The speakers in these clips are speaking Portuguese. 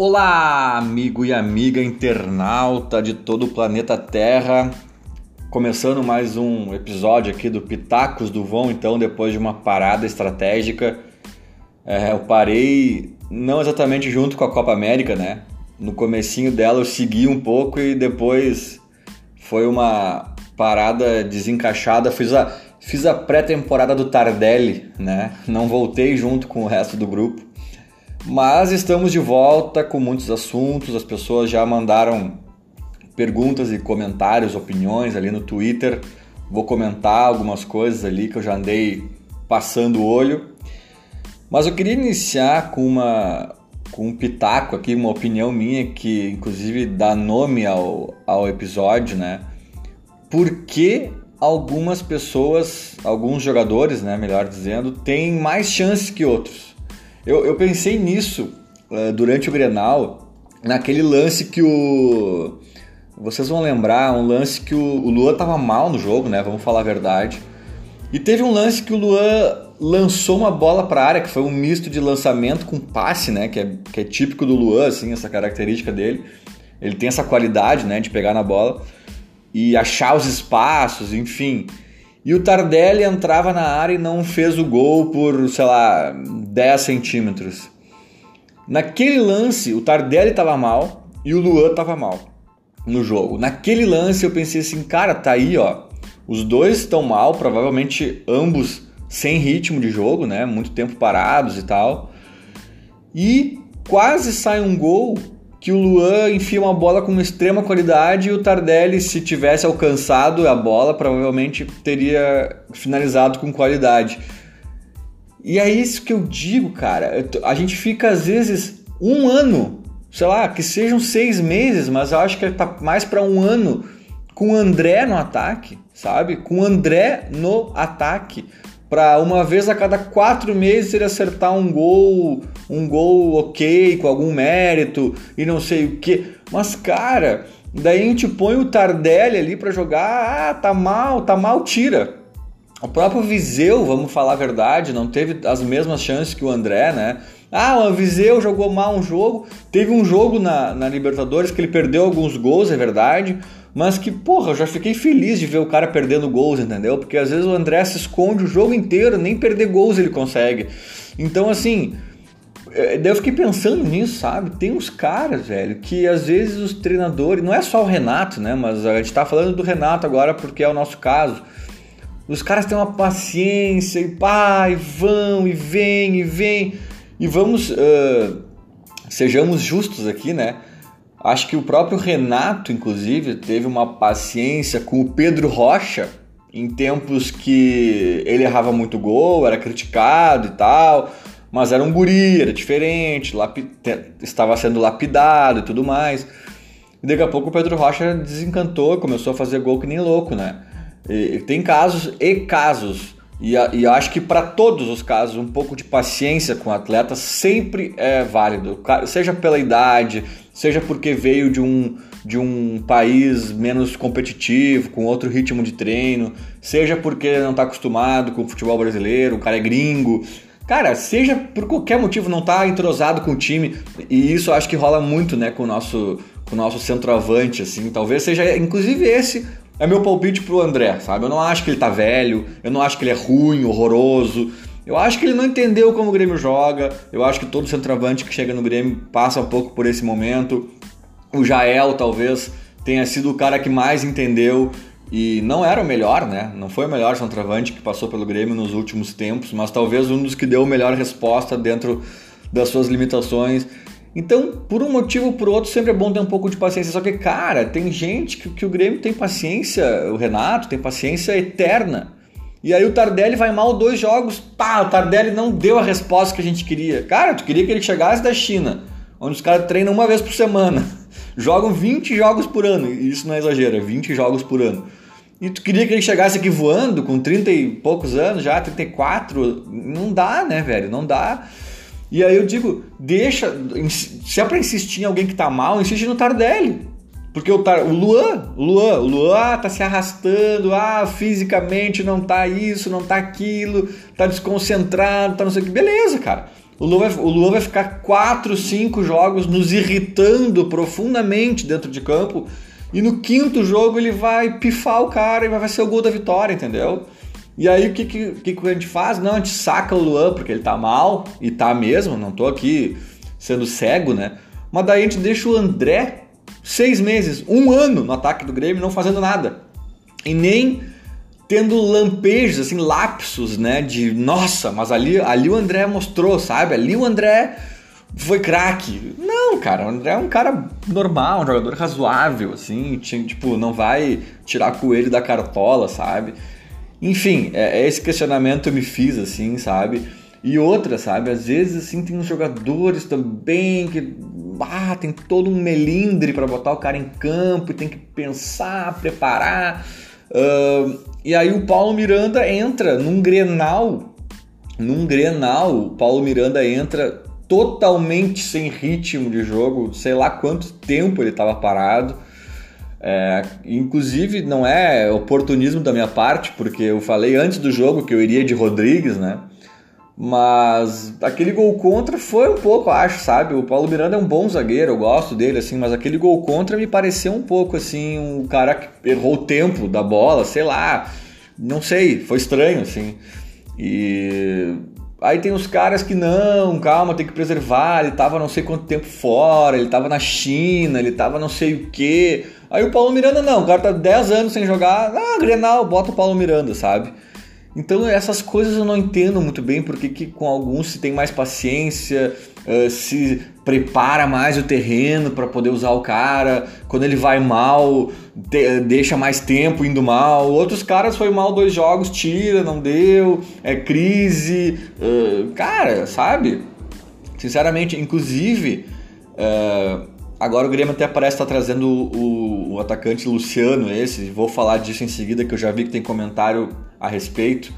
Olá, amigo e amiga internauta de todo o planeta Terra. Começando mais um episódio aqui do Pitacos do Vão, então, depois de uma parada estratégica. É, eu parei não exatamente junto com a Copa América, né? No comecinho dela eu segui um pouco e depois foi uma parada desencaixada. Fiz a, fiz a pré-temporada do Tardelli, né? Não voltei junto com o resto do grupo. Mas estamos de volta com muitos assuntos, as pessoas já mandaram perguntas e comentários, opiniões ali no Twitter. Vou comentar algumas coisas ali que eu já andei passando o olho. Mas eu queria iniciar com uma com um pitaco aqui, uma opinião minha que inclusive dá nome ao, ao episódio, né? Por que algumas pessoas, alguns jogadores, né, melhor dizendo, têm mais chances que outros? Eu, eu pensei nisso uh, durante o Grenal, naquele lance que o. Vocês vão lembrar, um lance que o, o Luan tava mal no jogo, né? Vamos falar a verdade. E teve um lance que o Luan lançou uma bola para a área, que foi um misto de lançamento com passe, né? Que é, que é típico do Luan, assim, essa característica dele. Ele tem essa qualidade, né? De pegar na bola e achar os espaços, enfim. E o Tardelli entrava na área e não fez o gol por, sei lá, 10 centímetros. Naquele lance, o Tardelli estava mal e o Luan estava mal no jogo. Naquele lance eu pensei assim, cara, tá aí, ó. Os dois estão mal, provavelmente ambos sem ritmo de jogo, né? Muito tempo parados e tal. E quase sai um gol que o Luan enfia uma bola com extrema qualidade e o Tardelli, se tivesse alcançado a bola, provavelmente teria finalizado com qualidade. E é isso que eu digo, cara. A gente fica às vezes um ano, sei lá, que sejam seis meses, mas eu acho que tá mais para um ano com o André no ataque, sabe? Com o André no ataque para uma vez a cada quatro meses ele acertar um gol, um gol ok, com algum mérito e não sei o que. Mas, cara, daí a gente põe o Tardelli ali para jogar, ah, tá mal, tá mal, tira. O próprio Viseu, vamos falar a verdade, não teve as mesmas chances que o André, né? Ah, o Viseu jogou mal um jogo. Teve um jogo na, na Libertadores que ele perdeu alguns gols, é verdade mas que, porra, eu já fiquei feliz de ver o cara perdendo gols, entendeu? Porque às vezes o André se esconde o jogo inteiro, nem perder gols ele consegue. Então, assim, é, eu fiquei pensando nisso, sabe? Tem uns caras, velho, que às vezes os treinadores, não é só o Renato, né? Mas a gente tá falando do Renato agora porque é o nosso caso. Os caras têm uma paciência e pá, e vão, e vem, e vem. E vamos, uh, sejamos justos aqui, né? Acho que o próprio Renato, inclusive, teve uma paciência com o Pedro Rocha em tempos que ele errava muito gol, era criticado e tal, mas era um guri, era diferente, estava sendo lapidado e tudo mais. E daqui a pouco o Pedro Rocha desencantou, começou a fazer gol que nem louco, né? E tem casos e casos. E, e acho que para todos os casos, um pouco de paciência com o atleta sempre é válido, seja pela idade, seja porque veio de um, de um país menos competitivo, com outro ritmo de treino, seja porque não está acostumado com o futebol brasileiro, o cara é gringo. Cara, seja por qualquer motivo não está entrosado com o time, e isso acho que rola muito, né, com o nosso, com o nosso centroavante, assim. Talvez seja, inclusive, esse é meu palpite pro André, sabe? Eu não acho que ele tá velho, eu não acho que ele é ruim, horroroso. Eu acho que ele não entendeu como o Grêmio joga. Eu acho que todo centroavante que chega no Grêmio passa um pouco por esse momento. O Jael talvez tenha sido o cara que mais entendeu e não era o melhor, né? Não foi o melhor centroavante que passou pelo Grêmio nos últimos tempos, mas talvez um dos que deu a melhor resposta dentro das suas limitações. Então, por um motivo ou por outro, sempre é bom ter um pouco de paciência. Só que, cara, tem gente que, que o Grêmio tem paciência, o Renato tem paciência eterna. E aí o Tardelli vai mal dois jogos, pá, o Tardelli não deu a resposta que a gente queria. Cara, tu queria que ele chegasse da China, onde os caras treinam uma vez por semana, jogam 20 jogos por ano, isso não é exagero, é 20 jogos por ano. E tu queria que ele chegasse aqui voando com 30 e poucos anos já, 34, não dá, né, velho? Não dá. E aí eu digo, deixa, se é pra insistir em alguém que tá mal, insiste no Tardelli. Porque o, o Luan, o Luan, o Luan ah, tá se arrastando, ah, fisicamente não tá isso, não tá aquilo, tá desconcentrado, tá não sei o que. Beleza, cara. O Luan, vai, o Luan vai ficar 4, 5 jogos nos irritando profundamente dentro de campo. E no quinto jogo ele vai pifar o cara e vai ser o gol da vitória, entendeu? E aí o que, que, que a gente faz? Não, a gente saca o Luan porque ele tá mal, e tá mesmo, não tô aqui sendo cego, né? Mas daí a gente deixa o André seis meses, um ano no ataque do Grêmio, não fazendo nada. E nem tendo lampejos, assim, lapsos, né? De nossa, mas ali, ali o André mostrou, sabe? Ali o André foi craque. Não, cara, o André é um cara normal, um jogador razoável, assim, tipo, não vai tirar coelho da cartola, sabe? Enfim, é, é esse questionamento eu me fiz, assim, sabe? E outra, sabe? Às vezes, assim, tem uns jogadores também que ah, tem todo um melindre para botar o cara em campo e tem que pensar, preparar. Uh, e aí o Paulo Miranda entra num Grenal, num Grenal, o Paulo Miranda entra totalmente sem ritmo de jogo, sei lá quanto tempo ele estava parado. É, inclusive não é oportunismo da minha parte, porque eu falei antes do jogo que eu iria de Rodrigues, né? Mas aquele gol contra foi um pouco, acho, sabe? O Paulo Miranda é um bom zagueiro, eu gosto dele, assim, mas aquele gol contra me pareceu um pouco assim, um cara que errou o tempo da bola, sei lá, não sei, foi estranho, assim. E aí tem os caras que não, calma, tem que preservar, ele tava não sei quanto tempo fora, ele tava na China, ele tava não sei o quê. Aí o Paulo Miranda não, o cara tá 10 anos sem jogar, ah, Grenal, bota o Paulo Miranda, sabe? Então essas coisas eu não entendo muito bem porque que com alguns se tem mais paciência, uh, se prepara mais o terreno para poder usar o cara, quando ele vai mal, de, deixa mais tempo indo mal. Outros caras foi mal dois jogos, tira, não deu, é crise, uh, cara, sabe? Sinceramente, inclusive, uh, agora o Grêmio até parece estar tá trazendo o, o atacante Luciano esse, vou falar disso em seguida que eu já vi que tem comentário a respeito.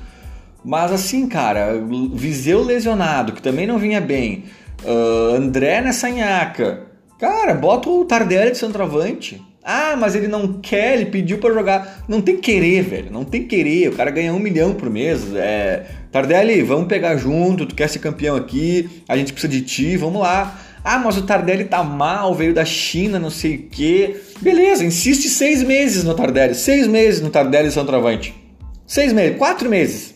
Mas assim, cara, Viseu lesionado, que também não vinha bem. Uh, André nessa nhaca. Cara, bota o Tardelli de centroavante. Ah, mas ele não quer, ele pediu para jogar. Não tem querer, velho. Não tem querer. O cara ganha um milhão por mês. É... Tardelli, vamos pegar junto. Tu quer ser campeão aqui. A gente precisa de ti. Vamos lá. Ah, mas o Tardelli tá mal, veio da China, não sei o quê. Beleza, insiste seis meses no Tardelli. Seis meses no Tardelli centroavante. Seis meses, quatro meses.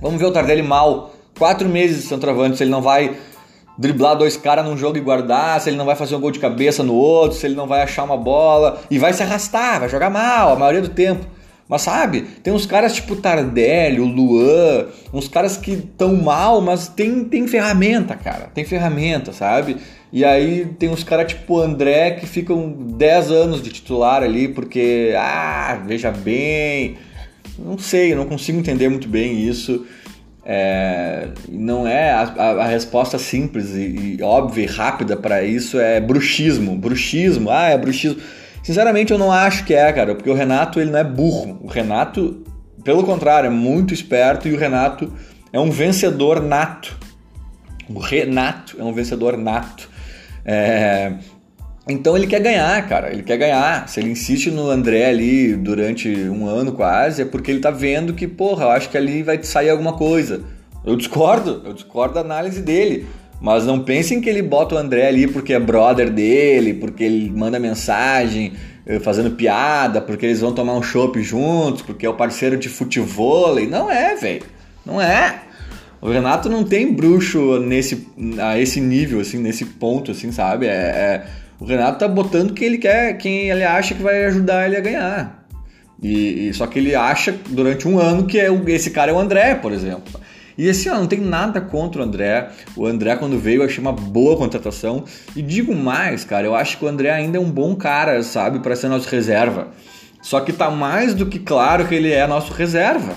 Vamos ver o Tardelli mal. Quatro meses centroavante, se ele não vai driblar dois caras num jogo e guardar, se ele não vai fazer um gol de cabeça no outro, se ele não vai achar uma bola e vai se arrastar, vai jogar mal a maioria do tempo. Mas sabe, tem uns caras tipo Tardelli, o Luan, uns caras que tão mal, mas tem, tem ferramenta, cara. Tem ferramenta, sabe? E aí tem uns caras tipo André que ficam 10 anos de titular ali porque, ah, veja bem, não sei, eu não consigo entender muito bem isso. É, não é a, a, a resposta simples e, e, óbvia e rápida para isso é bruxismo. Bruxismo, ah, é bruxismo. Sinceramente, eu não acho que é, cara, porque o Renato ele não é burro. O Renato, pelo contrário, é muito esperto e o Renato é um vencedor nato. O Renato é um vencedor nato. É, então ele quer ganhar, cara. Ele quer ganhar. Se ele insiste no André ali durante um ano quase, é porque ele tá vendo que, porra, eu acho que ali vai sair alguma coisa. Eu discordo, eu discordo da análise dele. Mas não pensem que ele bota o André ali porque é brother dele, porque ele manda mensagem eh, fazendo piada, porque eles vão tomar um chopp juntos, porque é o parceiro de futebol. Não é, velho. Não é. O Renato não tem bruxo nesse, a esse nível, assim, nesse ponto, assim, sabe? É, é o Renato tá botando quem ele quer, quem ele acha que vai ajudar ele a ganhar. E, e só que ele acha durante um ano que é, esse cara é o André, por exemplo. E assim, ó, não tem nada contra o André. O André, quando veio, eu achei uma boa contratação. E digo mais, cara, eu acho que o André ainda é um bom cara, sabe, para ser nosso reserva. Só que tá mais do que claro que ele é nosso reserva.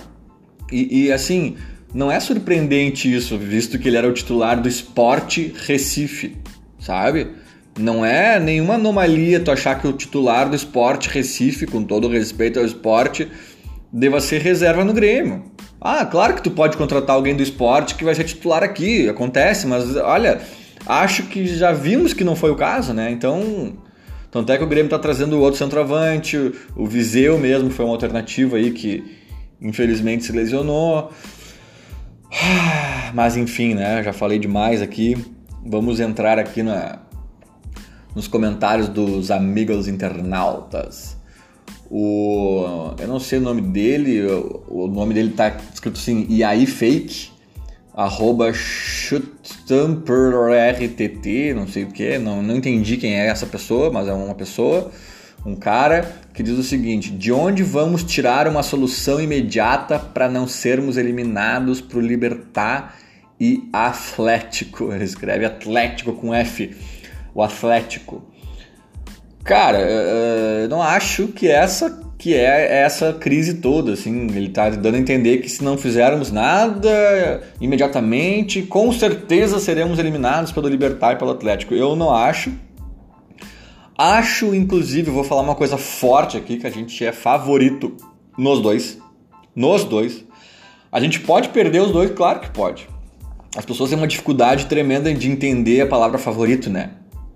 E, e assim, não é surpreendente isso, visto que ele era o titular do Esporte Recife, sabe? Não é nenhuma anomalia tu achar que o titular do esporte Recife, com todo respeito ao esporte, deva ser reserva no Grêmio. Ah, claro que tu pode contratar alguém do esporte que vai ser titular aqui, acontece, mas olha, acho que já vimos que não foi o caso, né? Então, tanto é que o Grêmio está trazendo outro centroavante, o Viseu mesmo foi uma alternativa aí que infelizmente se lesionou. Mas enfim, né? Já falei demais aqui. Vamos entrar aqui na, nos comentários dos amigos internautas. O, eu não sei o nome dele, o, nome dele tá escrito assim, e aí fake, arroba rtt, não sei o que, não, não entendi quem é essa pessoa, mas é uma pessoa, um cara que diz o seguinte: de onde vamos tirar uma solução imediata para não sermos eliminados para o Libertar e Atlético? Ele escreve Atlético com F, o Atlético. Cara, eu não acho que essa que é essa crise toda, assim, ele está dando a entender que se não fizermos nada imediatamente, com certeza seremos eliminados pelo Libertar e pelo Atlético. Eu não acho. Acho, inclusive, vou falar uma coisa forte aqui, que a gente é favorito nos dois. Nos dois. A gente pode perder os dois? Claro que pode. As pessoas têm uma dificuldade tremenda de entender a palavra favorito, né?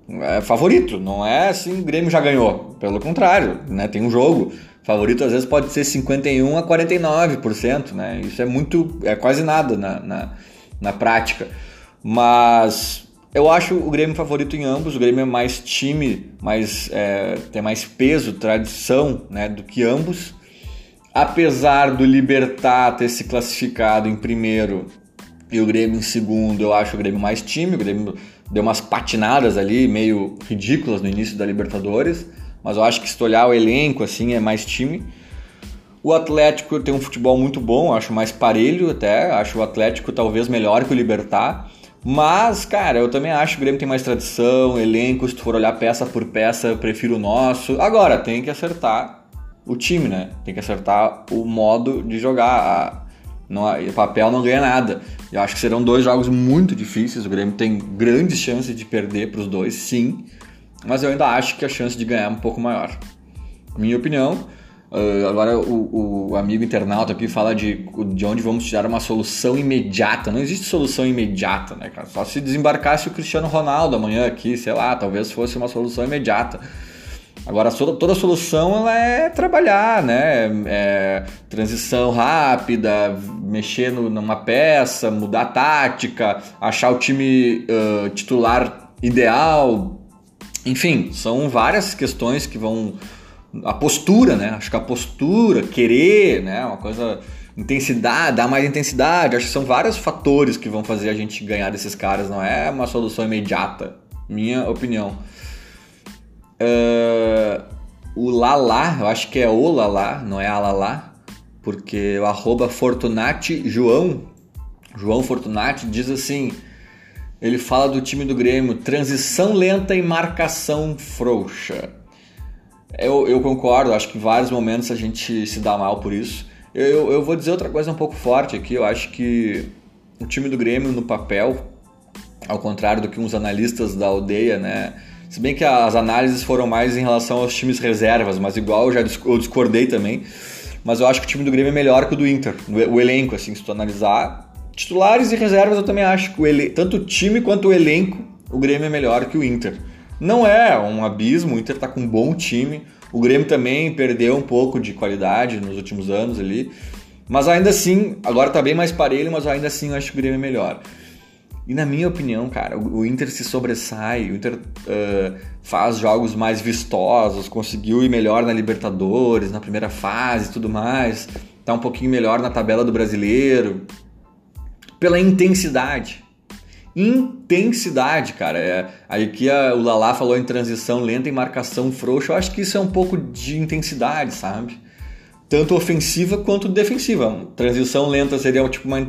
É favorito, não é assim, o Grêmio já ganhou. Pelo contrário, né? Tem um jogo. Favorito às vezes pode ser 51 a 49%, né? Isso é muito, é quase nada na, na, na prática. Mas eu acho o Grêmio favorito em ambos. O Grêmio é mais time, mais, é, tem mais peso, tradição né, do que ambos. Apesar do Libertar ter se classificado em primeiro e o Grêmio em segundo, eu acho o Grêmio mais time. O Grêmio deu umas patinadas ali, meio ridículas no início da Libertadores, mas eu acho que se tu olhar o elenco, assim, é mais time. O Atlético tem um futebol muito bom, acho mais parelho até, acho o Atlético talvez melhor que o Libertar. Mas, cara, eu também acho que o Grêmio tem mais tradição, elenco, se tu for olhar peça por peça, eu prefiro o nosso. Agora, tem que acertar o time, né? Tem que acertar o modo de jogar. Não, papel não ganha nada. Eu acho que serão dois jogos muito difíceis. O Grêmio tem grandes chances de perder para os dois, sim. Mas eu ainda acho que a chance de ganhar é um pouco maior. Minha opinião. Uh, agora o, o, amigo internauta aqui fala de, de onde vamos tirar uma solução imediata. Não existe solução imediata, né, cara? Só se desembarcasse o Cristiano Ronaldo amanhã aqui, sei lá, talvez fosse uma solução imediata. Agora, toda solução ela é trabalhar, né? É, transição rápida, mexer no, numa peça, mudar a tática, achar o time uh, titular ideal. Enfim, são várias questões que vão. A postura, né? Acho que a postura, querer, né? Uma coisa. Intensidade, dar mais intensidade. Acho que são vários fatores que vão fazer a gente ganhar desses caras. Não é uma solução imediata, minha opinião. Uh, o Lala, eu acho que é o Lala, não é Alalá, porque o arroba Fortunati João, João Fortunati, diz assim: ele fala do time do Grêmio, transição lenta e marcação frouxa. Eu, eu concordo, acho que em vários momentos a gente se dá mal por isso. Eu, eu vou dizer outra coisa um pouco forte aqui, eu acho que o time do Grêmio no papel, ao contrário do que uns analistas da aldeia, né? Se bem que as análises foram mais em relação aos times reservas, mas igual eu já discordei também. Mas eu acho que o time do Grêmio é melhor que o do Inter, o elenco, assim, se tu analisar. Titulares e reservas eu também acho que o ele... tanto o time quanto o elenco, o Grêmio é melhor que o Inter. Não é um abismo, o Inter tá com um bom time. O Grêmio também perdeu um pouco de qualidade nos últimos anos ali. Mas ainda assim, agora tá bem mais parelho, mas ainda assim eu acho que o Grêmio é melhor. E na minha opinião, cara, o Inter se sobressai, o Inter uh, faz jogos mais vistosos, conseguiu ir melhor na Libertadores, na primeira fase e tudo mais, tá um pouquinho melhor na tabela do brasileiro. Pela intensidade. Intensidade, cara. É, aqui a, o Lala falou em transição lenta e marcação frouxa. Eu acho que isso é um pouco de intensidade, sabe? Tanto ofensiva quanto defensiva. Transição lenta seria tipo uma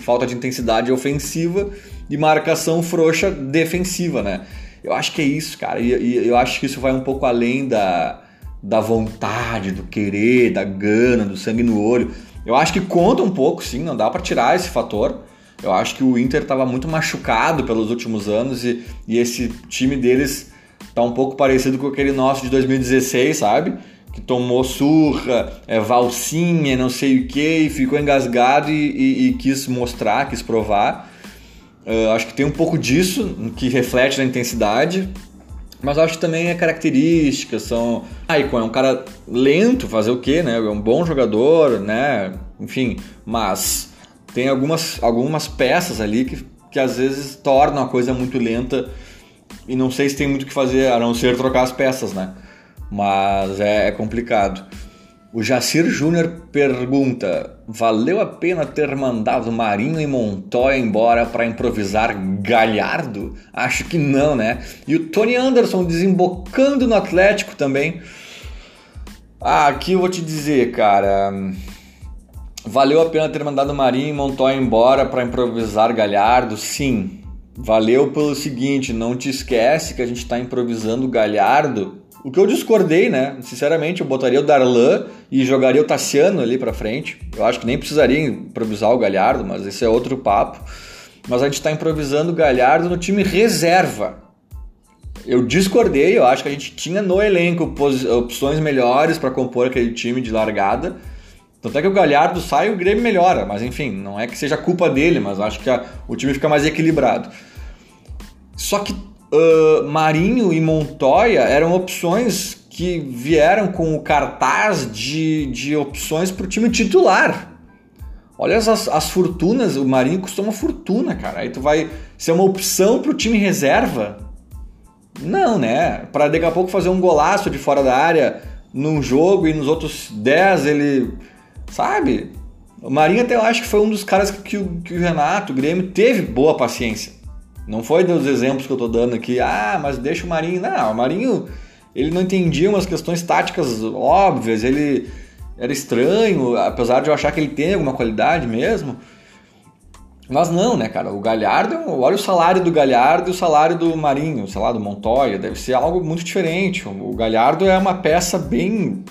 falta de intensidade ofensiva e marcação frouxa defensiva, né? Eu acho que é isso, cara. E, e, eu acho que isso vai um pouco além da, da vontade, do querer, da gana, do sangue no olho. Eu acho que conta um pouco, sim, não dá para tirar esse fator. Eu acho que o Inter estava muito machucado pelos últimos anos e, e esse time deles tá um pouco parecido com aquele nosso de 2016, sabe? Que tomou surra, é, valsinha, não sei o que, e ficou engasgado e, e, e quis mostrar, quis provar. Uh, acho que tem um pouco disso que reflete na intensidade, mas acho que também é característica, são... Ah, Icon é um cara lento, fazer o quê, né? É um bom jogador, né? Enfim, mas tem algumas, algumas peças ali que, que às vezes tornam a coisa muito lenta e não sei se tem muito o que fazer a não ser trocar as peças, né? Mas é, é complicado. O Jacir Júnior pergunta: valeu a pena ter mandado Marinho e Montoya embora para improvisar Galhardo? Acho que não, né? E o Tony Anderson desembocando no Atlético também. Ah, aqui eu vou te dizer, cara. Valeu a pena ter mandado Marinho e Montoya embora para improvisar Galhardo? Sim. Valeu pelo seguinte, não te esquece que a gente está improvisando Galhardo o que eu discordei, né? Sinceramente, eu botaria o Darlan e jogaria o Tassiano ali para frente. Eu acho que nem precisaria improvisar o Galhardo, mas esse é outro papo. Mas a gente está improvisando o Galhardo no time reserva. Eu discordei, eu acho que a gente tinha no elenco opções melhores para compor aquele time de largada. Tanto é que o Galhardo sai e o Grêmio melhora, mas enfim, não é que seja culpa dele, mas acho que a, o time fica mais equilibrado. Só que uh, Marinho e Montoya eram opções que vieram com o cartaz de, de opções para o time titular. Olha as, as fortunas, o Marinho custou uma fortuna, cara. Aí tu vai ser uma opção para o time reserva? Não, né? Para daqui a pouco fazer um golaço de fora da área num jogo e nos outros 10 ele. Sabe? O Marinho até eu acho que foi um dos caras que, que, que o Renato, o Grêmio, teve boa paciência. Não foi dos exemplos que eu tô dando aqui, ah, mas deixa o Marinho. Não, o Marinho ele não entendia umas questões táticas óbvias, ele era estranho, apesar de eu achar que ele tem alguma qualidade mesmo. Mas não, né, cara? O Galhardo, olha o salário do Galhardo e o salário do Marinho, sei lá, do Montoya, deve ser algo muito diferente. O Galhardo é uma peça bem,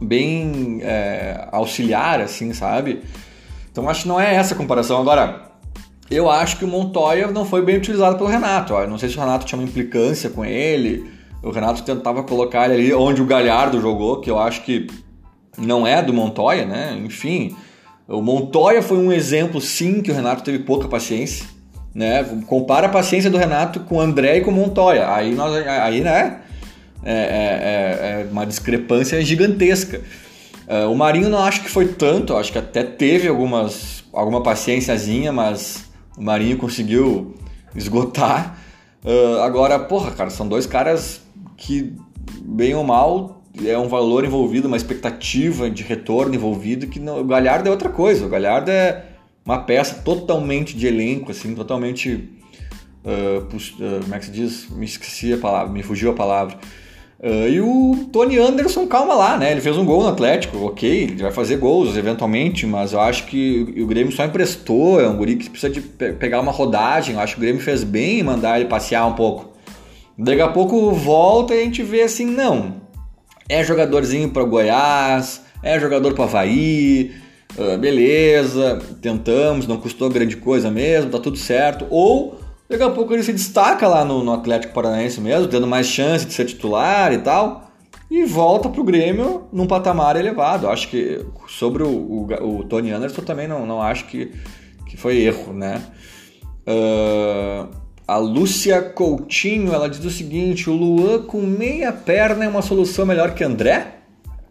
bem é, auxiliar, assim, sabe? Então acho que não é essa a comparação. Agora, eu acho que o Montoya não foi bem utilizado pelo Renato. Eu não sei se o Renato tinha uma implicância com ele. O Renato tentava colocar ele ali onde o Galhardo jogou, que eu acho que não é do Montoya, né? Enfim, o Montoya foi um exemplo, sim, que o Renato teve pouca paciência. Né? Compara a paciência do Renato com o André e com o Montoya. Aí, nós, aí né? É, é, é, é uma discrepância gigantesca. Uh, o Marinho não acho que foi tanto, acho que até teve algumas, alguma paciênciazinha, mas o Marinho conseguiu esgotar. Uh, agora, porra, cara, são dois caras que, bem ou mal, é um valor envolvido, uma expectativa de retorno envolvido, que não, o Galhardo é outra coisa. O Galhardo é uma peça totalmente de elenco, assim, totalmente. Uh, uh, como é que se diz? Me esqueci a palavra, me fugiu a palavra. Uh, e o Tony Anderson, calma lá, né? Ele fez um gol no Atlético, ok, ele vai fazer gols eventualmente, mas eu acho que o Grêmio só emprestou, é um guri que precisa de pe pegar uma rodagem. Eu acho que o Grêmio fez bem em mandar ele passear um pouco. Daqui a pouco volta e a gente vê assim, não. É jogadorzinho para Goiás, é jogador para Havaí, uh, beleza, tentamos, não custou grande coisa mesmo, tá tudo certo. Ou Daqui a pouco ele se destaca lá no, no Atlético Paranaense mesmo, tendo mais chance de ser titular e tal, e volta para o Grêmio num patamar elevado. Acho que sobre o, o, o, Tony Anderson também não, não acho que, que foi erro, né? Uh, a Lúcia Coutinho, ela diz o seguinte, o Luan com meia perna é uma solução melhor que André?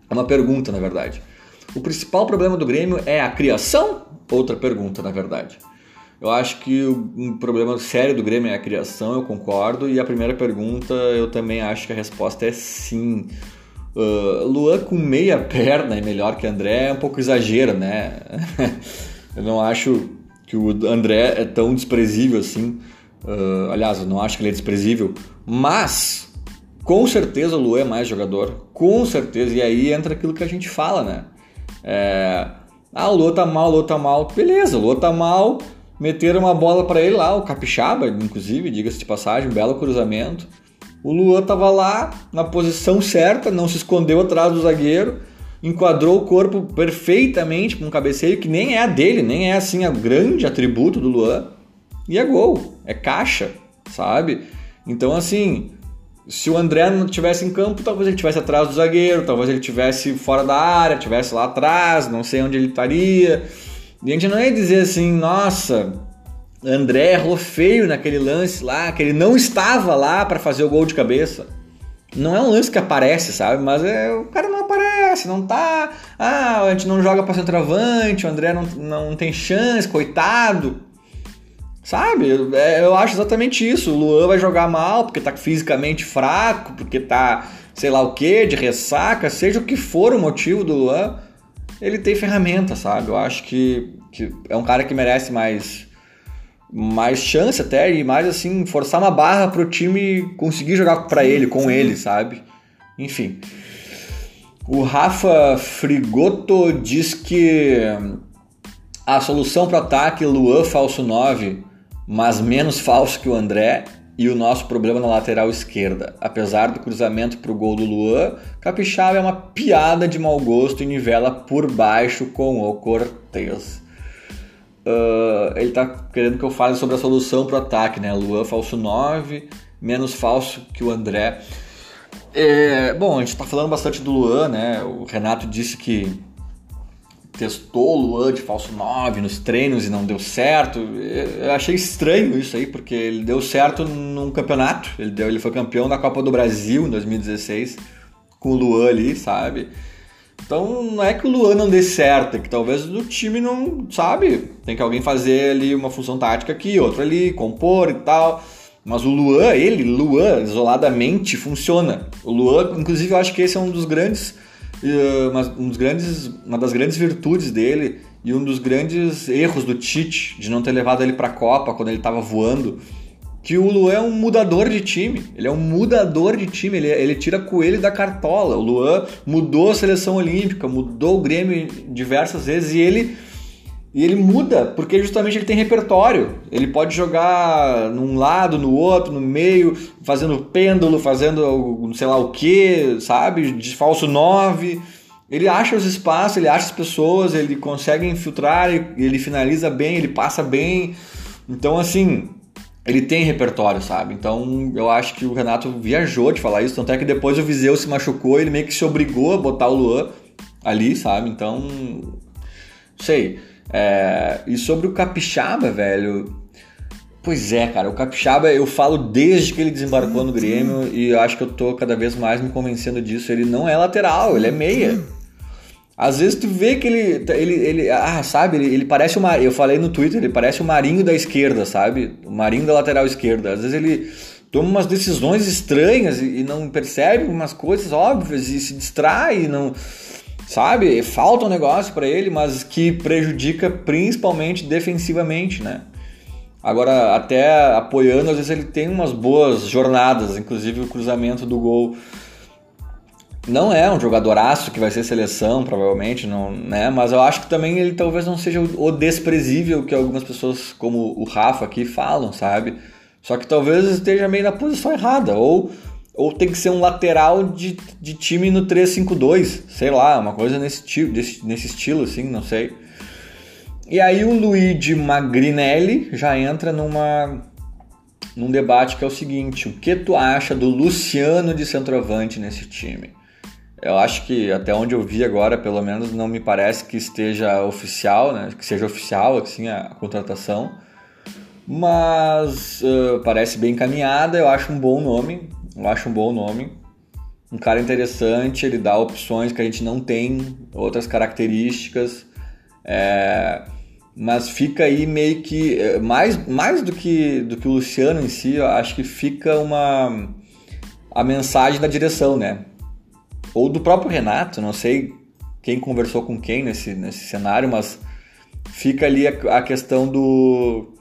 É uma pergunta, na verdade. O principal problema do Grêmio é a criação? Outra pergunta, na verdade. Eu acho que um problema sério do Grêmio é a criação, eu concordo. E a primeira pergunta, eu também acho que a resposta é sim. Uh, Luan com meia perna é melhor que André é um pouco exagero, né? eu não acho que o André é tão desprezível assim. Uh, aliás, eu não acho que ele é desprezível, mas com certeza o Luan é mais jogador, com certeza. E aí entra aquilo que a gente fala, né? É, ah, o Luan tá mal, o Luan tá mal. Beleza, o Luan tá mal Meteram uma bola para ele lá, o Capixaba, inclusive, diga-se de passagem, um belo cruzamento. O Luan tava lá na posição certa, não se escondeu atrás do zagueiro, enquadrou o corpo perfeitamente com um cabeceio que nem é a dele, nem é assim o grande atributo do Luan. E é gol, é caixa, sabe? Então assim, se o André não tivesse em campo, talvez ele tivesse atrás do zagueiro, talvez ele tivesse fora da área, tivesse lá atrás, não sei onde ele estaria. A gente não ia dizer assim, nossa, André errou feio naquele lance lá, que ele não estava lá para fazer o gol de cabeça. não é um lance que aparece, sabe? Mas é, o cara não aparece, não tá. Ah, a gente não joga pra centroavante, o André não, não tem chance, coitado. Sabe? É, eu acho exatamente isso. O Luan vai jogar mal porque tá fisicamente fraco, porque tá sei lá o que, de ressaca, seja o que for o motivo do Luan, ele tem ferramenta, sabe? Eu acho que, que é um cara que merece mais mais chance até e mais assim forçar uma barra pro time conseguir jogar para ele, com ele, sabe? Enfim. O Rafa Frigoto diz que a solução para ataque Luan falso 9, mas menos falso que o André e o nosso problema na lateral esquerda. Apesar do cruzamento para o gol do Luan, Capixaba é uma piada de mau gosto e nivela por baixo com o Cortez. Uh, ele está querendo que eu fale sobre a solução para o ataque, né? Luan falso 9, menos falso que o André. É, bom, a gente está falando bastante do Luan, né? O Renato disse que testou o Luan de falso 9 nos treinos e não deu certo. Eu achei estranho isso aí, porque ele deu certo num campeonato. Ele, deu, ele foi campeão da Copa do Brasil em 2016 com o Luan ali, sabe? Então não é que o Luan não dê certo, é que talvez o time não, sabe? Tem que alguém fazer ali uma função tática aqui, outra ali, compor e tal. Mas o Luan, ele, Luan, isoladamente funciona. O Luan, inclusive, eu acho que esse é um dos grandes, uh, uma, um dos grandes, uma das grandes virtudes dele e um dos grandes erros do Tite de não ter levado ele para a Copa quando ele estava voando que o Luan é um mudador de time. Ele é um mudador de time, ele, ele tira coelho da cartola. O Luan mudou a seleção olímpica, mudou o Grêmio diversas vezes e ele e ele muda porque justamente ele tem repertório. Ele pode jogar num lado, no outro, no meio, fazendo pêndulo, fazendo sei lá o que, sabe? De falso 9. Ele acha os espaços, ele acha as pessoas, ele consegue infiltrar, ele finaliza bem, ele passa bem. Então, assim, ele tem repertório, sabe? Então eu acho que o Renato viajou de falar isso, tanto é que depois o Viseu se machucou, ele meio que se obrigou a botar o Luan ali, sabe? Então, sei. É... E sobre o Capixaba, velho. Pois é, cara, o Capixaba eu falo desde que ele desembarcou no Grêmio e eu acho que eu tô cada vez mais me convencendo disso. Ele não é lateral, ele é meia. Às vezes tu vê que ele, ele, ele ah, sabe, ele, ele parece uma, eu falei no Twitter, ele parece o Marinho da esquerda, sabe? O Marinho da lateral esquerda. Às vezes ele toma umas decisões estranhas e, e não percebe umas coisas óbvias e se distrai, e não, sabe? Falta um negócio para ele, mas que prejudica principalmente defensivamente, né? Agora, até apoiando, às vezes ele tem umas boas jornadas, inclusive o cruzamento do gol não é um jogadoraço que vai ser seleção, provavelmente, não, né? Mas eu acho que também ele talvez não seja o desprezível que algumas pessoas, como o Rafa aqui, falam, sabe? Só que talvez esteja meio na posição errada, ou, ou tem que ser um lateral de, de time no 3-5-2, sei lá, uma coisa nesse, desse, nesse estilo, assim, não sei. E aí o Luigi Magrinelli já entra numa num debate que é o seguinte: o que tu acha do Luciano de centroavante nesse time? Eu acho que até onde eu vi agora, pelo menos, não me parece que esteja oficial, né? Que seja oficial assim a, contratação. Mas uh, parece bem encaminhada, eu acho um bom nome. Eu acho um bom nome. Um cara interessante, ele dá opções que a gente não tem, outras características. É, mas fica aí meio que. Eh, mais, mais do, que, do que o Luciano em si, eu acho que fica uma. A mensagem da direção, né? ou do próprio Renato, não sei quem conversou com quem nesse, nesse cenário, mas fica ali a, a questão do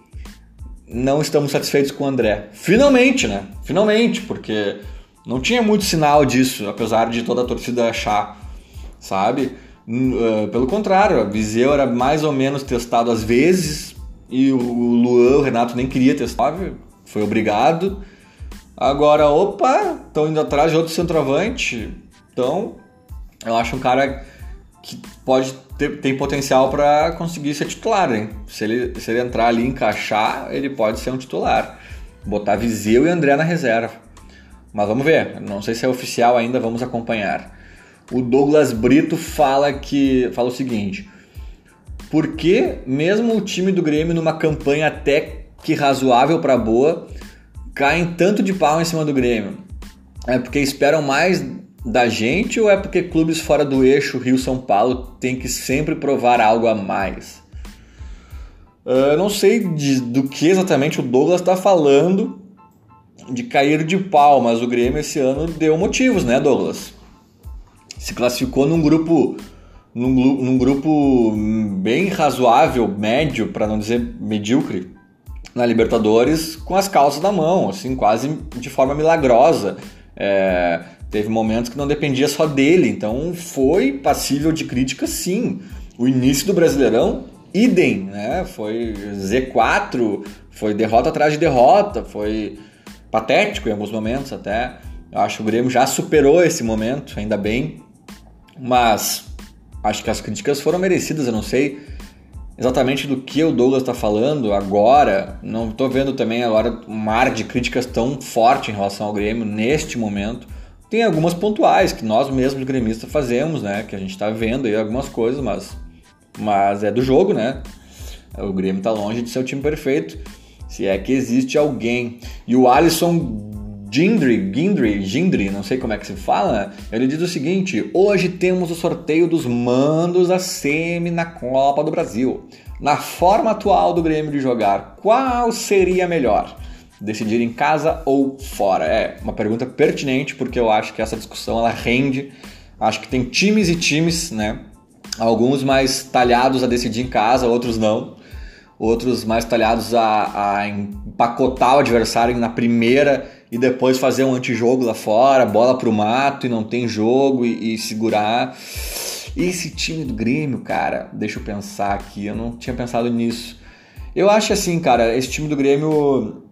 não estamos satisfeitos com o André. Finalmente, né? Finalmente, porque não tinha muito sinal disso, apesar de toda a torcida achar, sabe? Uh, pelo contrário, a Viseu era mais ou menos testado às vezes e o Luan, o Renato nem queria testar, foi obrigado. Agora, opa, estão indo atrás de outro centroavante. Então, eu acho um cara que pode ter tem potencial para conseguir ser titular, hein? Se ele, se ele entrar ali e encaixar, ele pode ser um titular. Botar Viseu e André na reserva. Mas vamos ver, não sei se é oficial ainda, vamos acompanhar. O Douglas Brito fala que fala o seguinte: Por que mesmo o time do Grêmio numa campanha até que razoável para boa, caem tanto de pau em cima do Grêmio? É porque esperam mais da gente ou é porque clubes fora do eixo Rio-São Paulo têm que sempre provar algo a mais? Eu não sei de, do que exatamente o Douglas está falando de cair de pau, mas o Grêmio esse ano deu motivos, né, Douglas? Se classificou num grupo num, num grupo bem razoável, médio, para não dizer medíocre, na Libertadores com as calças na mão, assim, quase de forma milagrosa. É, teve momentos que não dependia só dele, então foi passível de crítica sim. O início do Brasileirão, idem, né? Foi Z4, foi derrota atrás de derrota, foi patético em alguns momentos até. Eu acho que o Grêmio já superou esse momento, ainda bem. Mas acho que as críticas foram merecidas, eu não sei exatamente do que o Douglas está falando agora. Não estou vendo também agora um mar de críticas tão forte em relação ao Grêmio neste momento. Tem algumas pontuais que nós mesmos gremistas fazemos, né? Que a gente está vendo aí algumas coisas, mas, mas é do jogo, né? O Grêmio está longe de ser o time perfeito. Se é que existe alguém. E o Alisson Gindri, Gindri, Gindri, não sei como é que se fala, ele diz o seguinte: hoje temos o sorteio dos mandos da semi na Copa do Brasil. Na forma atual do Grêmio de jogar, qual seria melhor? Decidir em casa ou fora? É uma pergunta pertinente porque eu acho que essa discussão ela rende. Acho que tem times e times, né? Alguns mais talhados a decidir em casa, outros não. Outros mais talhados a, a empacotar o adversário na primeira e depois fazer um antijogo lá fora, bola pro mato e não tem jogo e, e segurar. Esse time do Grêmio, cara, deixa eu pensar aqui, eu não tinha pensado nisso. Eu acho assim, cara, esse time do Grêmio,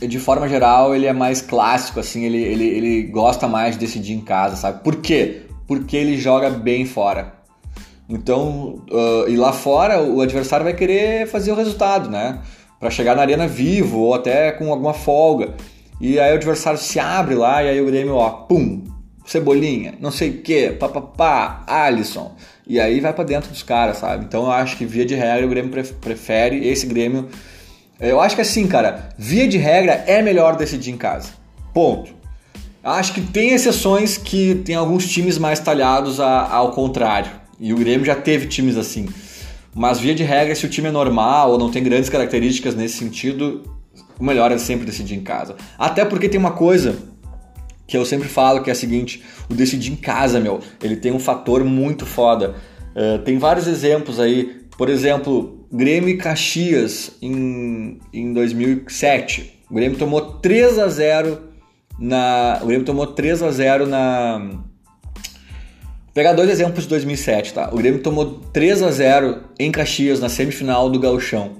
de forma geral, ele é mais clássico, assim, ele, ele, ele gosta mais de decidir em casa, sabe? Por quê? Porque ele joga bem fora. Então, uh, e lá fora, o adversário vai querer fazer o resultado, né? Para chegar na arena vivo ou até com alguma folga. E aí o adversário se abre lá e aí o Grêmio, ó, pum, Cebolinha, não sei o que, papapá, Alisson. E aí vai para dentro dos caras, sabe? Então eu acho que via de regra o Grêmio prefere esse Grêmio. Eu acho que assim, cara, via de regra é melhor decidir em casa. Ponto. Acho que tem exceções que tem alguns times mais talhados a, ao contrário. E o Grêmio já teve times assim. Mas via de regra, se o time é normal ou não tem grandes características nesse sentido, o melhor é sempre decidir em casa. Até porque tem uma coisa que eu sempre falo que é a seguinte: o decidir em casa, meu, ele tem um fator muito foda. Uh, tem vários exemplos aí. Por exemplo, Grêmio e Caxias em, em 2007. O Grêmio tomou 3 a 0 na. O Grêmio tomou 3 a 0 na. Vou pegar dois exemplos de 2007, tá? O Grêmio tomou 3 a 0 em Caxias na semifinal do Gauchão.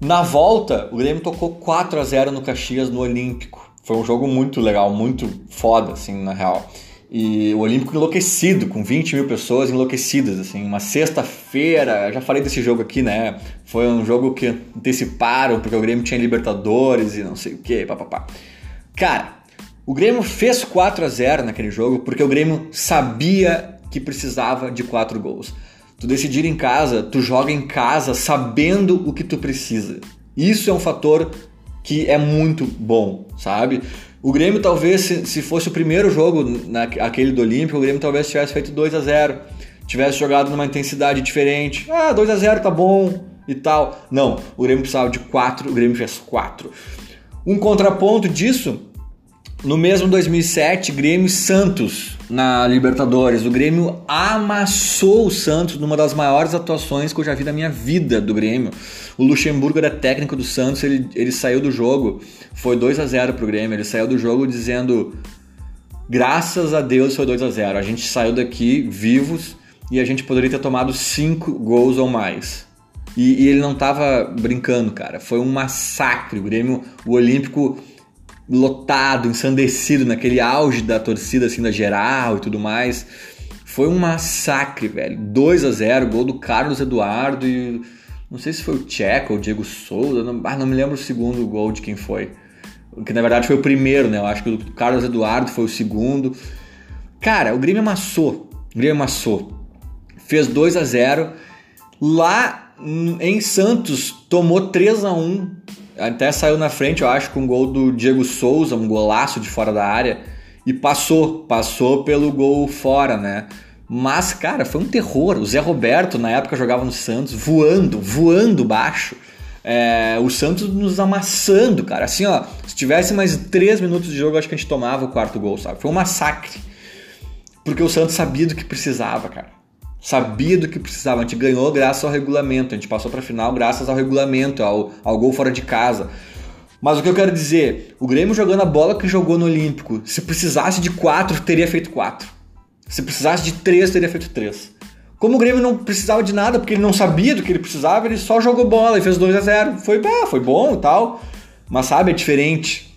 Na volta, o Grêmio tocou 4 a 0 no Caxias no Olímpico. Foi um jogo muito legal, muito foda, assim, na real. E o Olímpico enlouquecido, com 20 mil pessoas enlouquecidas, assim, uma sexta-feira, já falei desse jogo aqui, né? Foi um jogo que anteciparam, porque o Grêmio tinha Libertadores e não sei o que, papapá. Cara, o Grêmio fez 4 a 0 naquele jogo porque o Grêmio sabia que precisava de 4 gols. Tu decidir em casa, tu joga em casa sabendo o que tu precisa. Isso é um fator que é muito bom, sabe? O Grêmio talvez, se, fosse o primeiro jogo, naquele do Olímpico, o Grêmio talvez tivesse feito 2 a 0 tivesse jogado numa intensidade diferente. Ah, 2 a 0 tá bom e tal. Não, o Grêmio precisava de 4, o Grêmio fez 4. Um contraponto disso no mesmo 2007, Grêmio e Santos na Libertadores. O Grêmio amassou o Santos numa das maiores atuações que eu já vi na minha vida do Grêmio. O Luxemburgo era técnico do Santos, ele, ele saiu do jogo, foi 2 a 0 pro Grêmio. Ele saiu do jogo dizendo: graças a Deus foi 2 a 0 A gente saiu daqui vivos e a gente poderia ter tomado 5 gols ou mais. E, e ele não tava brincando, cara. Foi um massacre. O Grêmio, o Olímpico lotado, ensandecido, naquele auge da torcida assim da geral e tudo mais. Foi um massacre, velho. 2 a 0 gol do Carlos Eduardo e não sei se foi o Tcheco ou o Diego Souza, não, ah, não me lembro o segundo gol de quem foi. Que na verdade foi o primeiro, né? Eu acho que o Carlos Eduardo foi o segundo. Cara, o Grêmio amassou. O Grêmio amassou. Fez 2 a 0 Lá em Santos tomou 3 a 1 até saiu na frente, eu acho, com um gol do Diego Souza, um golaço de fora da área, e passou, passou pelo gol fora, né? Mas, cara, foi um terror. O Zé Roberto, na época, jogava no Santos, voando, voando baixo. É, o Santos nos amassando, cara. Assim, ó, se tivesse mais 3 minutos de jogo, acho que a gente tomava o quarto gol, sabe? Foi um massacre. Porque o Santos sabia do que precisava, cara. Sabia do que precisava. A gente ganhou graças ao regulamento. A gente passou pra final graças ao regulamento, ao, ao gol fora de casa. Mas o que eu quero dizer, o Grêmio jogando a bola que jogou no Olímpico, se precisasse de quatro, teria feito quatro. Se precisasse de três, teria feito três. Como o Grêmio não precisava de nada, porque ele não sabia do que ele precisava, ele só jogou bola e fez 2 a 0 Foi, ah, foi bom e tal. Mas sabe, é diferente.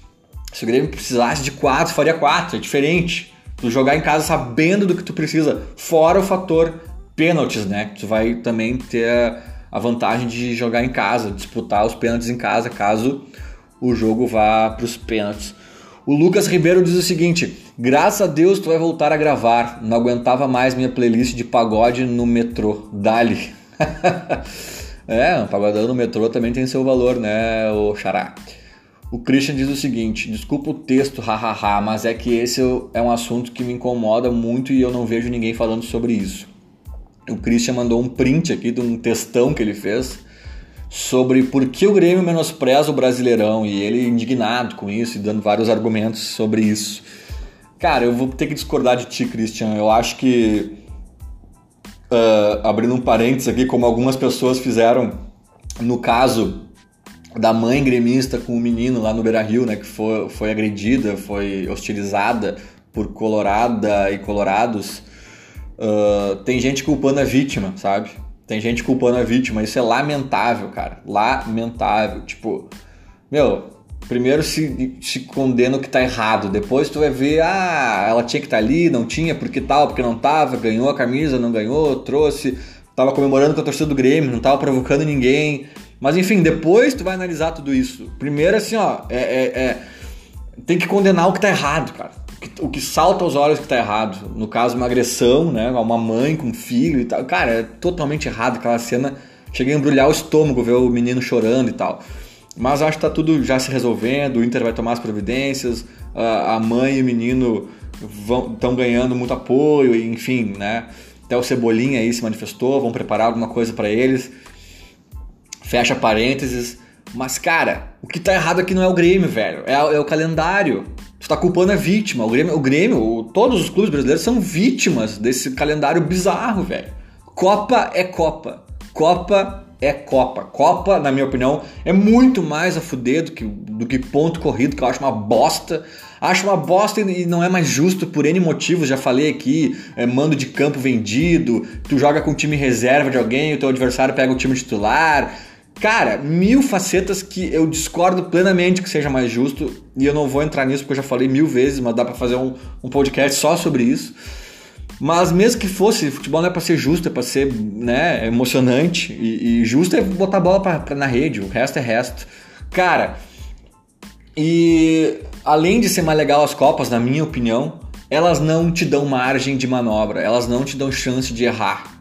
Se o Grêmio precisasse de quatro, faria quatro, é diferente. Tu jogar em casa sabendo do que tu precisa, fora o fator pênaltis, né? Tu vai também ter a vantagem de jogar em casa, disputar os pênaltis em casa, caso o jogo vá para os pênaltis. O Lucas Ribeiro diz o seguinte: graças a Deus tu vai voltar a gravar. Não aguentava mais minha playlist de pagode no metrô. Dali. é, um pagodão no metrô também tem seu valor, né, o xará. O Christian diz o seguinte: desculpa o texto, hahaha, mas é que esse é um assunto que me incomoda muito e eu não vejo ninguém falando sobre isso. O Christian mandou um print aqui de um textão que ele fez sobre por que o Grêmio menospreza o Brasileirão e ele indignado com isso e dando vários argumentos sobre isso. Cara, eu vou ter que discordar de ti, Christian. Eu acho que, uh, abrindo um parênteses aqui, como algumas pessoas fizeram no caso da mãe gremista com o menino lá no Beira Rio, né, que foi, foi agredida, foi hostilizada por Colorada e Colorados. Uh, tem gente culpando a vítima, sabe? Tem gente culpando a vítima. Isso é lamentável, cara. Lamentável. Tipo, meu, primeiro se, se condena o que tá errado. Depois tu vai ver, ah, ela tinha que estar tá ali, não tinha, porque tal, porque não tava, ganhou a camisa, não ganhou, trouxe, tava comemorando com a torcida do Grêmio, não tava provocando ninguém. Mas enfim, depois tu vai analisar tudo isso. Primeiro, assim, ó, é, é, é tem que condenar o que tá errado, cara. O que, salta aos olhos que tá errado. No caso, uma agressão, né? Uma mãe com um filho e tal. Cara, é totalmente errado aquela cena. Cheguei a embrulhar o estômago, ver o menino chorando e tal. Mas acho que tá tudo já se resolvendo, o Inter vai tomar as providências, a mãe e o menino estão ganhando muito apoio, enfim, né? Até o Cebolinha aí se manifestou, vão preparar alguma coisa para eles. Fecha parênteses. Mas, cara, o que tá errado aqui não é o Grêmio, velho. É, é o calendário. Tu tá culpando a vítima. O Grêmio, o Grêmio o, todos os clubes brasileiros são vítimas desse calendário bizarro, velho. Copa é Copa. Copa é Copa. Copa, na minha opinião, é muito mais a fuder do que, do que ponto corrido, que eu acho uma bosta. Acho uma bosta e não é mais justo por N motivos, já falei aqui, é, mando de campo vendido, tu joga com time reserva de alguém, o teu adversário pega o time titular, Cara, mil facetas que eu discordo plenamente que seja mais justo, e eu não vou entrar nisso porque eu já falei mil vezes, mas dá para fazer um, um podcast só sobre isso. Mas mesmo que fosse, futebol não é para ser justo, é para ser né, emocionante. E, e, justo é botar a bola pra, pra, na rede, o resto é resto. Cara, e além de ser mais legal as Copas, na minha opinião, elas não te dão margem de manobra, elas não te dão chance de errar.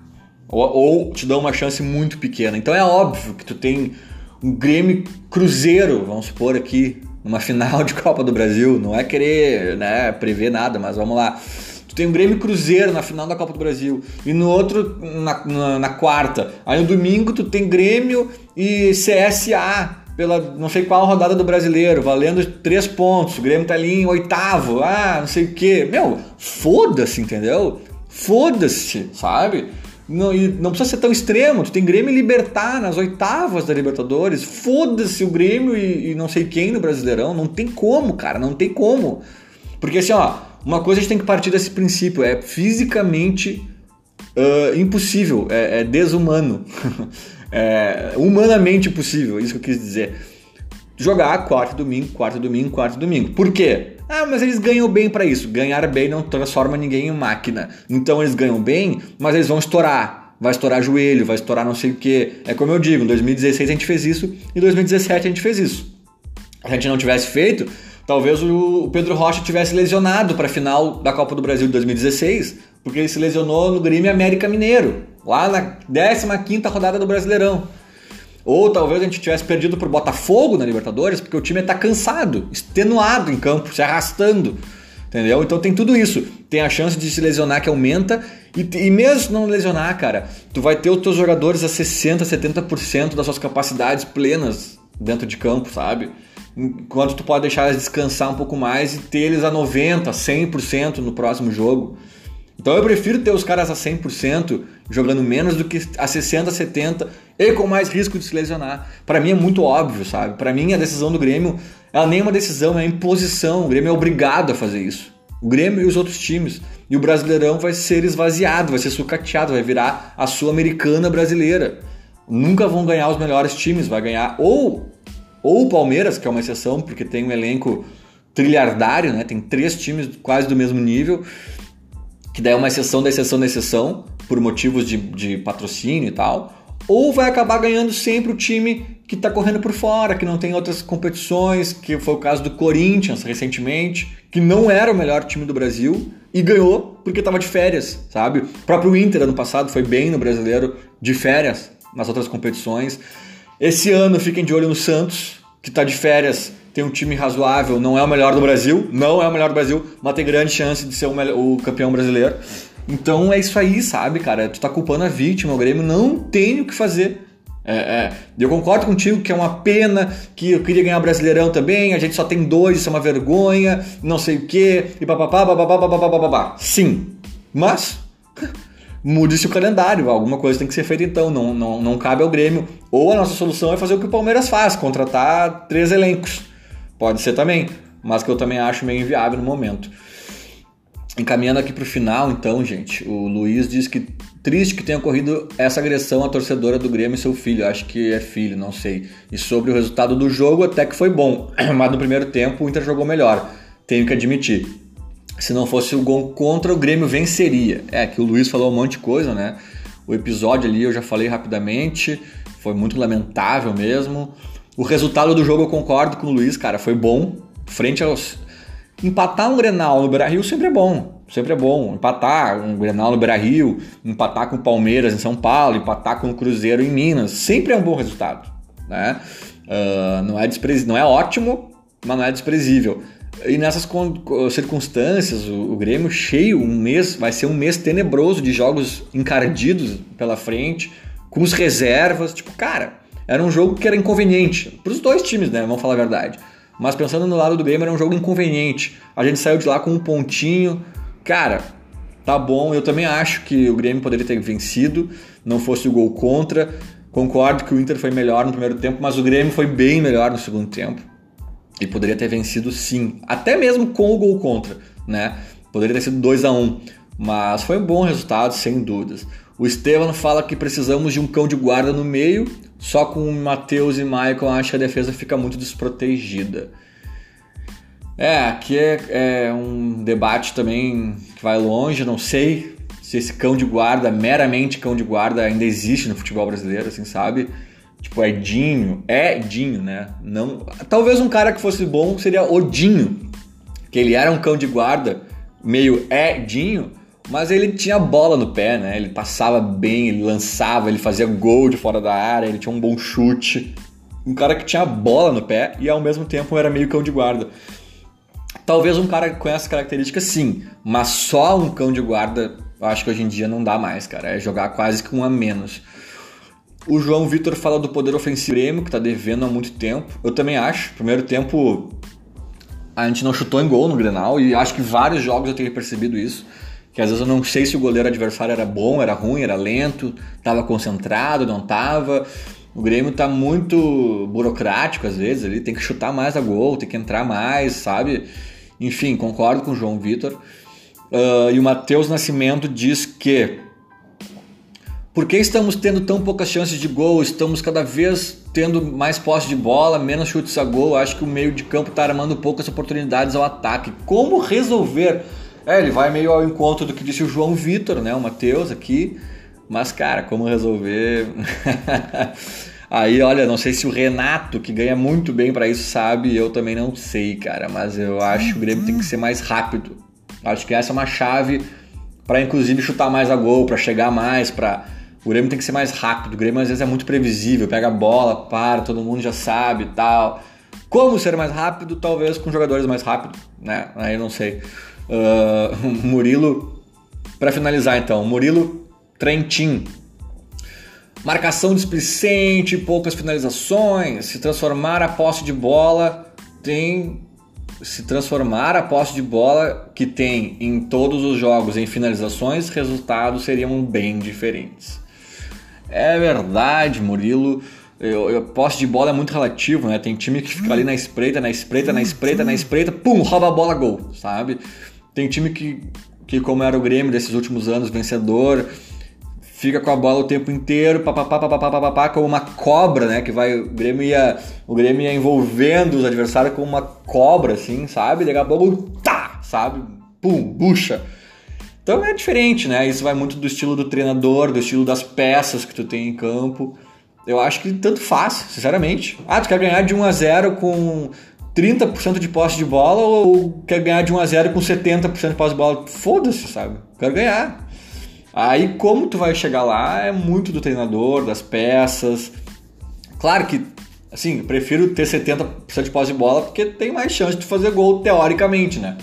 Ou, ou, te dão uma chance muito pequena. Então é óbvio que tu tem um Grêmio Cruzeiro, vamos supor aqui, numa final de Copa do Brasil. Não é querer né, prever nada, mas vamos lá. Tu tem um Grêmio Cruzeiro na final da Copa do Brasil. E no outro, na, na, na quarta. Aí no domingo tu tem Grêmio e CSA pela não sei qual rodada do brasileiro, valendo três pontos. O Grêmio tá ali em oitavo, ah, não sei o quê. Meu, foda-se, entendeu? Foda-se, sabe? Não, não precisa ser tão extremo. Tu tem Grêmio e Libertar nas oitavas da Libertadores. Foda-se o Grêmio e, e, não sei quem no Brasileirão. Não tem como, cara. Não tem como. Porque assim, ó, uma coisa a gente tem que partir desse princípio. É fisicamente uh, impossível. É, é desumano. é humanamente impossível. Isso que eu quis dizer. Jogar quarto domingo, quarto domingo, quarto domingo. Por quê? Ah, mas eles ganham bem para isso. Ganhar bem não transforma ninguém em máquina. Então eles ganham bem, mas eles vão estourar. Vai estourar joelho, vai estourar não sei o que. É como eu digo, em 2016 a gente fez isso, em 2017 a gente fez isso. Se a gente não tivesse feito, talvez o Pedro Rocha tivesse lesionado para a final da Copa do Brasil de 2016, porque ele se lesionou no Grêmio América Mineiro. lá na 15 rodada do Brasileirão. Ou talvez a gente tivesse perdido por Botafogo na Libertadores, porque o time está cansado, extenuado em campo, se arrastando. Entendeu? Então tem tudo isso. Tem a chance de se lesionar que aumenta. E, e mesmo não lesionar, cara, tu vai ter os teus jogadores a 60%, 70% das suas capacidades plenas dentro de campo, sabe? Enquanto tu pode deixar eles descansar um pouco mais e ter eles a 90%, 100% no próximo jogo. Então eu prefiro ter os caras a 100% jogando menos do que a 60, 70 e com mais risco de se lesionar. Para mim é muito óbvio, sabe? Para mim a decisão do Grêmio, ela nem é uma decisão, é uma imposição. O Grêmio é obrigado a fazer isso. O Grêmio e os outros times. E o Brasileirão vai ser esvaziado, vai ser sucateado, vai virar a Sul-Americana brasileira. Nunca vão ganhar os melhores times, vai ganhar ou ou o Palmeiras, que é uma exceção, porque tem um elenco trilhardário, né? Tem três times quase do mesmo nível que daí é uma exceção da exceção da exceção, por motivos de, de patrocínio e tal, ou vai acabar ganhando sempre o time que está correndo por fora, que não tem outras competições, que foi o caso do Corinthians recentemente, que não era o melhor time do Brasil e ganhou porque estava de férias, sabe? O próprio Inter ano passado foi bem no brasileiro de férias nas outras competições. Esse ano fiquem de olho no Santos, que está de férias tem um time razoável, não é o melhor do Brasil, não é o melhor do Brasil, mas tem grande chance de ser o, melhor, o campeão brasileiro. Então é isso aí, sabe, cara? Tu tá culpando a vítima, o Grêmio não tem o que fazer. É, é. Eu concordo contigo que é uma pena, que eu queria ganhar o Brasileirão também, a gente só tem dois, isso é uma vergonha, não sei o quê, e papapá, papapá, papapá, papapá. Sim, mas mude-se o calendário, alguma coisa tem que ser feita então, não, não, não cabe ao Grêmio. Ou a nossa solução é fazer o que o Palmeiras faz, contratar três elencos. Pode ser também, mas que eu também acho meio inviável no momento. Encaminhando aqui para o final, então, gente, o Luiz diz que triste que tenha ocorrido essa agressão à torcedora do Grêmio e seu filho. Acho que é filho, não sei. E sobre o resultado do jogo, até que foi bom, mas no primeiro tempo o Inter jogou melhor. Tenho que admitir. Se não fosse o gol contra, o Grêmio venceria. É que o Luiz falou um monte de coisa, né? O episódio ali eu já falei rapidamente, foi muito lamentável mesmo. O resultado do jogo eu concordo com o Luiz, cara, foi bom. Frente aos. Empatar um Grenal no Beira Rio sempre é bom. Sempre é bom. Empatar um Grenal no Beira Rio, empatar com o Palmeiras em São Paulo, empatar com o Cruzeiro em Minas, sempre é um bom resultado. Né? Uh, não, é desprez... não é ótimo, mas não é desprezível. E nessas circunstâncias, o, o Grêmio cheio, um mês, vai ser um mês tenebroso de jogos encardidos pela frente, com os reservas. Tipo, cara, era um jogo que era inconveniente. Para os dois times, né? Vamos falar a verdade. Mas pensando no lado do Grêmio, era um jogo inconveniente. A gente saiu de lá com um pontinho. Cara, tá bom. Eu também acho que o Grêmio poderia ter vencido, não fosse o gol contra. Concordo que o Inter foi melhor no primeiro tempo, mas o Grêmio foi bem melhor no segundo tempo. E poderia ter vencido sim, até mesmo com o gol contra, né? Poderia ter sido 2 a 1 um, mas foi um bom resultado, sem dúvidas. O Estevam fala que precisamos de um cão de guarda no meio, só com Matheus e Michael acho que a defesa fica muito desprotegida. É, aqui é, é, um debate também que vai longe, não sei se esse cão de guarda, meramente cão de guarda, ainda existe no futebol brasileiro, assim, sabe? Tipo, é Dinho, é Dinho, né? Não, talvez um cara que fosse bom seria Odinho, que ele era um cão de guarda, meio é Dinho, mas ele tinha bola no pé, né? Ele passava bem, ele lançava, ele fazia gol de fora da área, ele tinha um bom chute. Um cara que tinha bola no pé e ao mesmo tempo era meio cão de guarda. Talvez um cara com essa característica sim, mas só um cão de guarda eu acho que hoje em dia não dá mais, cara. É jogar quase com um a menos. O João Vitor fala do poder ofensivo Grêmio, que tá devendo há muito tempo. Eu também acho. Primeiro tempo a gente não chutou em gol no Grenal e acho que vários jogos eu tenho percebido isso que às vezes eu não sei se o goleiro adversário era bom, era ruim, era lento, estava concentrado, não estava. O Grêmio está muito burocrático às vezes, ele tem que chutar mais a gol, tem que entrar mais, sabe? Enfim, concordo com o João Vitor. Uh, e o Matheus Nascimento diz que por que estamos tendo tão poucas chances de gol? Estamos cada vez tendo mais posse de bola, menos chutes a gol. Acho que o meio de campo está armando poucas oportunidades ao ataque. Como resolver? É, ele vai meio ao encontro do que disse o João Vitor, né? O Matheus aqui. Mas, cara, como resolver? Aí, olha, não sei se o Renato, que ganha muito bem para isso, sabe. Eu também não sei, cara. Mas eu acho que o Grêmio tem que ser mais rápido. Acho que essa é uma chave para, inclusive, chutar mais a gol, para chegar mais, para O Grêmio tem que ser mais rápido. O Grêmio às vezes é muito previsível, pega a bola, para, todo mundo já sabe e tal. Como ser mais rápido? Talvez com jogadores mais rápidos, né? Aí eu não sei. Uh, Murilo, para finalizar então, Murilo Trentin. Marcação displicente, poucas finalizações, se transformar a posse de bola tem se transformar a posse de bola que tem em todos os jogos em finalizações, resultados seriam bem diferentes. É verdade, Murilo. Eu, eu, posse de bola é muito relativo, né? Tem time que fica ali na espreita, na espreita, na espreita, na espreita, pum, rouba a bola, gol, sabe? Tem time que, que como era o Grêmio desses últimos anos, vencedor, fica com a bola o tempo inteiro, papapá, papapá, papapá, como uma cobra, né? Que vai, o Grêmio ia, o Grêmio ia envolvendo os adversários como uma cobra, assim, sabe? Daqui a pouco, tá, sabe? Pum, bucha. Então é diferente, né? Isso vai muito do estilo do treinador, do estilo das peças que tu tem em campo. Eu acho que tanto faz, sinceramente. Ah, tu quer ganhar de 1 a 0 com 30% de posse de bola ou quer ganhar de 1 a 0 com 70% de posse de bola? Foda-se, sabe? Quero ganhar. Aí como tu vai chegar lá é muito do treinador, das peças. Claro que, assim, prefiro ter 70% de posse de bola porque tem mais chance de fazer gol teoricamente, né?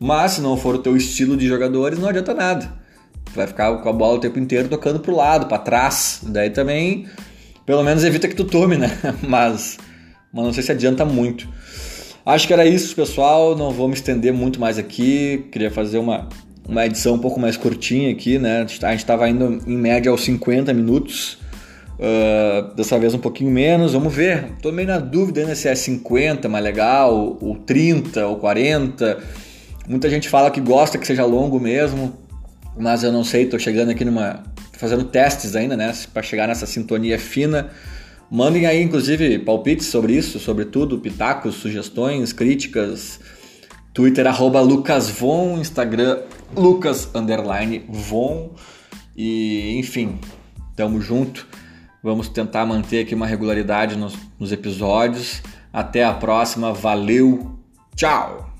Mas se não for o teu estilo de jogadores, não adianta nada. Tu vai ficar com a bola o tempo inteiro tocando pro lado, para trás. Daí também, pelo menos evita que tu tome, né? Mas, mas não sei se adianta muito. Acho que era isso, pessoal. Não vou me estender muito mais aqui. Queria fazer uma, uma edição um pouco mais curtinha aqui, né? A gente estava indo em média aos 50 minutos. Uh, dessa vez um pouquinho menos, vamos ver. Tô meio na dúvida ainda se é 50 mais legal, ou 30, ou 40. Muita gente fala que gosta que seja longo mesmo, mas eu não sei, tô chegando aqui numa. fazendo testes ainda, né? Para chegar nessa sintonia fina. Mandem aí, inclusive, palpites sobre isso, sobre tudo, pitacos, sugestões, críticas. Twitter, arroba LucasVon, Instagram, Lucas, underline, Von. E, enfim, tamo junto. Vamos tentar manter aqui uma regularidade nos, nos episódios. Até a próxima, valeu, tchau!